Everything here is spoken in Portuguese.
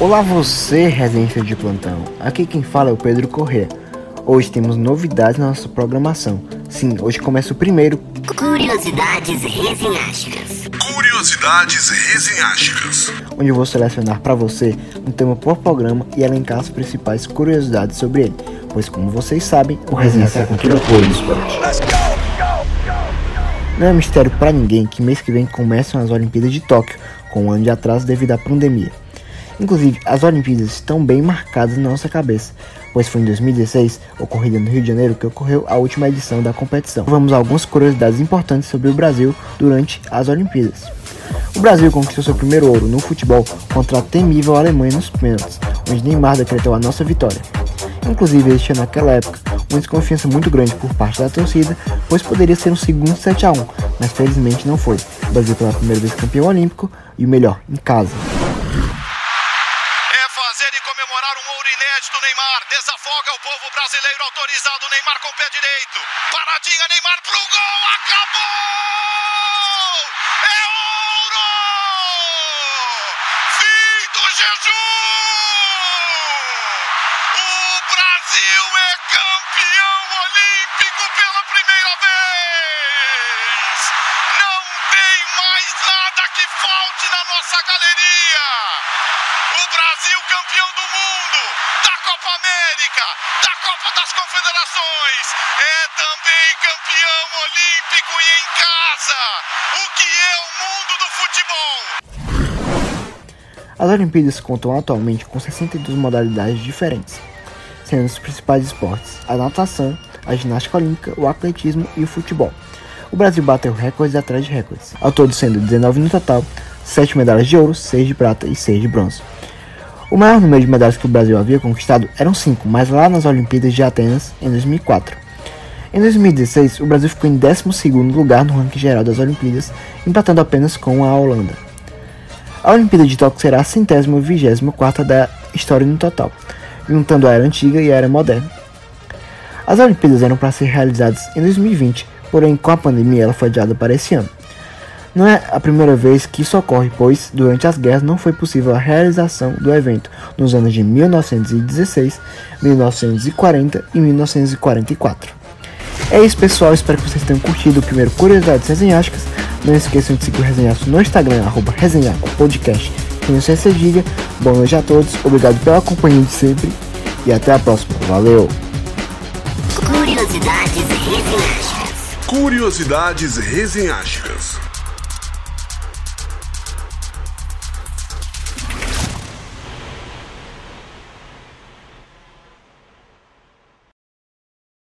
Olá você, residência de plantão. Aqui quem fala é o Pedro Corrêa. Hoje temos novidades na nossa programação. Sim, hoje começa o primeiro Curiosidades resenhásticas. Curiosidades resenhásticas. onde eu vou selecionar para você um tema por programa e elencar as principais curiosidades sobre ele. Pois como vocês sabem, o resenha é cultura por esporte. Não é mistério para ninguém que mês que vem começam as Olimpíadas de Tóquio, com um ano de atraso devido à pandemia. Inclusive, as Olimpíadas estão bem marcadas na nossa cabeça, pois foi em 2016, ocorrida no Rio de Janeiro, que ocorreu a última edição da competição. Vamos a algumas curiosidades importantes sobre o Brasil durante as Olimpíadas. O Brasil conquistou seu primeiro ouro no futebol contra a temível Alemanha nos pênaltis, onde Neymar decretou a nossa vitória. Inclusive, existia naquela época uma desconfiança muito grande por parte da torcida, pois poderia ser um segundo 7 a 1 mas felizmente não foi. O Brasil pela primeira vez campeão olímpico e o melhor, em casa. Um ouro inédito, Neymar. Desafoga o povo brasileiro autorizado. Neymar com o pé direito. Paradinha, Neymar pro gol. Acabou! É ouro! Fim do jejum! O Brasil é campeão olímpico pela primeira vez! Não tem mais nada que falte na nossa galeria! O Brasil campeão do mundo, da Copa América, da Copa das Confederações, é também campeão olímpico e em casa. O que é o mundo do futebol? As Olimpíadas contam atualmente com 62 modalidades diferentes, sendo os principais esportes a natação, a ginástica olímpica, o atletismo e o futebol. O Brasil bateu recordes atrás de recordes, ao todo sendo 19 no total, 7 medalhas de ouro, 6 de prata e 6 de bronze. O maior número de medalhas que o Brasil havia conquistado eram 5, mas lá nas Olimpíadas de Atenas em 2004. Em 2016, o Brasil ficou em 12º lugar no ranking geral das Olimpíadas, empatando apenas com a Holanda. A Olimpíada de Tóquio será a centésima e vigésima quarta da história no total, juntando a era antiga e a era moderna. As Olimpíadas eram para ser realizadas em 2020, porém com a pandemia ela foi adiada para esse ano. Não é a primeira vez que isso ocorre, pois durante as guerras não foi possível a realização do evento nos anos de 1916, 1940 e 1944. É isso pessoal, espero que vocês tenham curtido o primeiro Curiosidades Resenhásticas. Não esqueçam de seguir o Resenhaço no Instagram, arroba Resenhaco Podcast. Tenho essa diga. Boa noite a todos, obrigado pela companhia de sempre e até a próxima. Valeu! Curiosidades resenhásticas. Curiosidades resenhásticas.